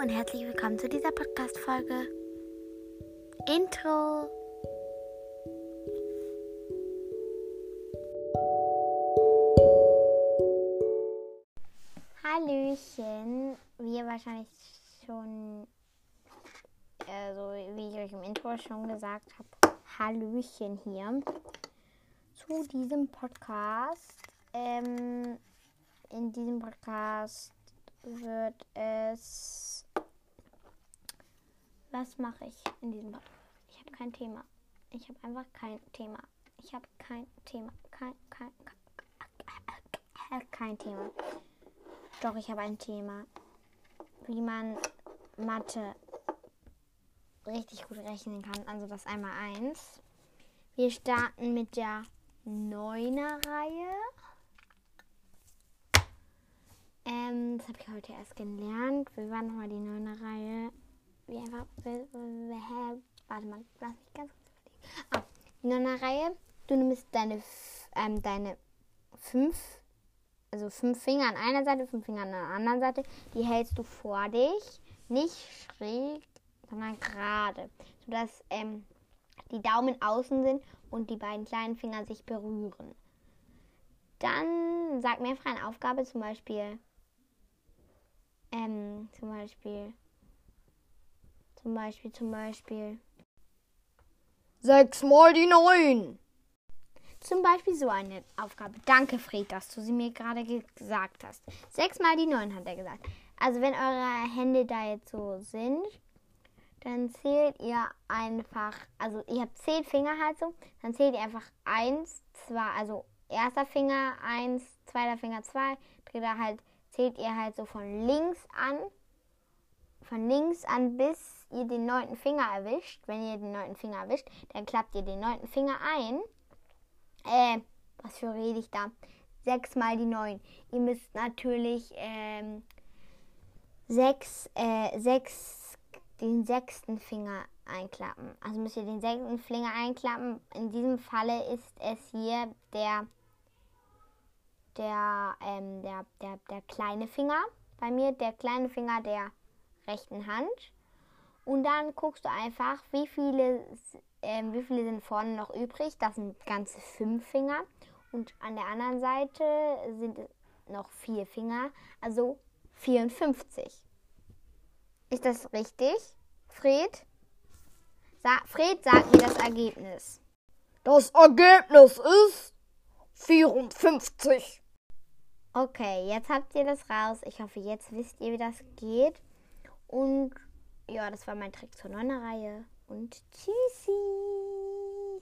willkommen zu dieser Podcast-Folge. Intro. Hallöchen. Wie ihr wahrscheinlich schon, also wie ich euch im Intro schon gesagt habe, Hallöchen hier zu diesem Podcast. Ähm, in diesem Podcast wird es. Was mache ich in diesem Podcast? Ich habe kein Thema. Ich habe einfach kein Thema. Ich habe kein Thema. Kein, kein, kein, kein Thema. Doch, ich habe ein Thema. Wie man Mathe richtig gut rechnen kann. Also das einmal eins. Wir starten mit der Neuner Reihe. Ähm, das habe ich heute erst gelernt. Wir waren nochmal die Neuner Reihe. Wie einfach. Warte mal, lass mich ganz kurz. Ah, die Neuner Reihe. Du nimmst deine, ähm, deine fünf, also fünf Finger an einer Seite, fünf Finger an der anderen Seite. Die hältst du vor dich. Nicht schräg, sondern gerade. Sodass ähm, die Daumen außen sind und die beiden kleinen Finger sich berühren. Dann sag mehrfach eine Aufgabe, zum Beispiel ähm, zum Beispiel. Zum Beispiel, zum Beispiel. Sechs mal die neun. Zum Beispiel so eine Aufgabe. Danke, Fred, dass du sie mir gerade gesagt hast. Sechs mal die neun, hat er gesagt. Also wenn eure Hände da jetzt so sind, dann zählt ihr einfach, also ihr habt zehn Finger halt so, dann zählt ihr einfach eins, zwei, also erster Finger eins, zweiter Finger zwei, dritter halt zählt ihr halt so von links an, von links an, bis ihr den neunten Finger erwischt. Wenn ihr den neunten Finger erwischt, dann klappt ihr den neunten Finger ein. Äh, was für rede ich da? Sechs mal die neun. Ihr müsst natürlich ähm, sechs, äh, sechs, den sechsten Finger einklappen. Also müsst ihr den sechsten Finger einklappen. In diesem Falle ist es hier der der, ähm, der, der, der kleine Finger. Bei mir der kleine Finger der rechten Hand. Und dann guckst du einfach, wie viele, äh, wie viele sind vorne noch übrig. Das sind ganze fünf Finger. Und an der anderen Seite sind noch vier Finger, also 54. Ist das richtig, Fred? Sa Fred, sag mir das Ergebnis. Das Ergebnis ist 54. Okay, jetzt habt ihr das raus. Ich hoffe, jetzt wisst ihr, wie das geht. Und ja, das war mein Trick zur Neuner Reihe. Und tschüssi.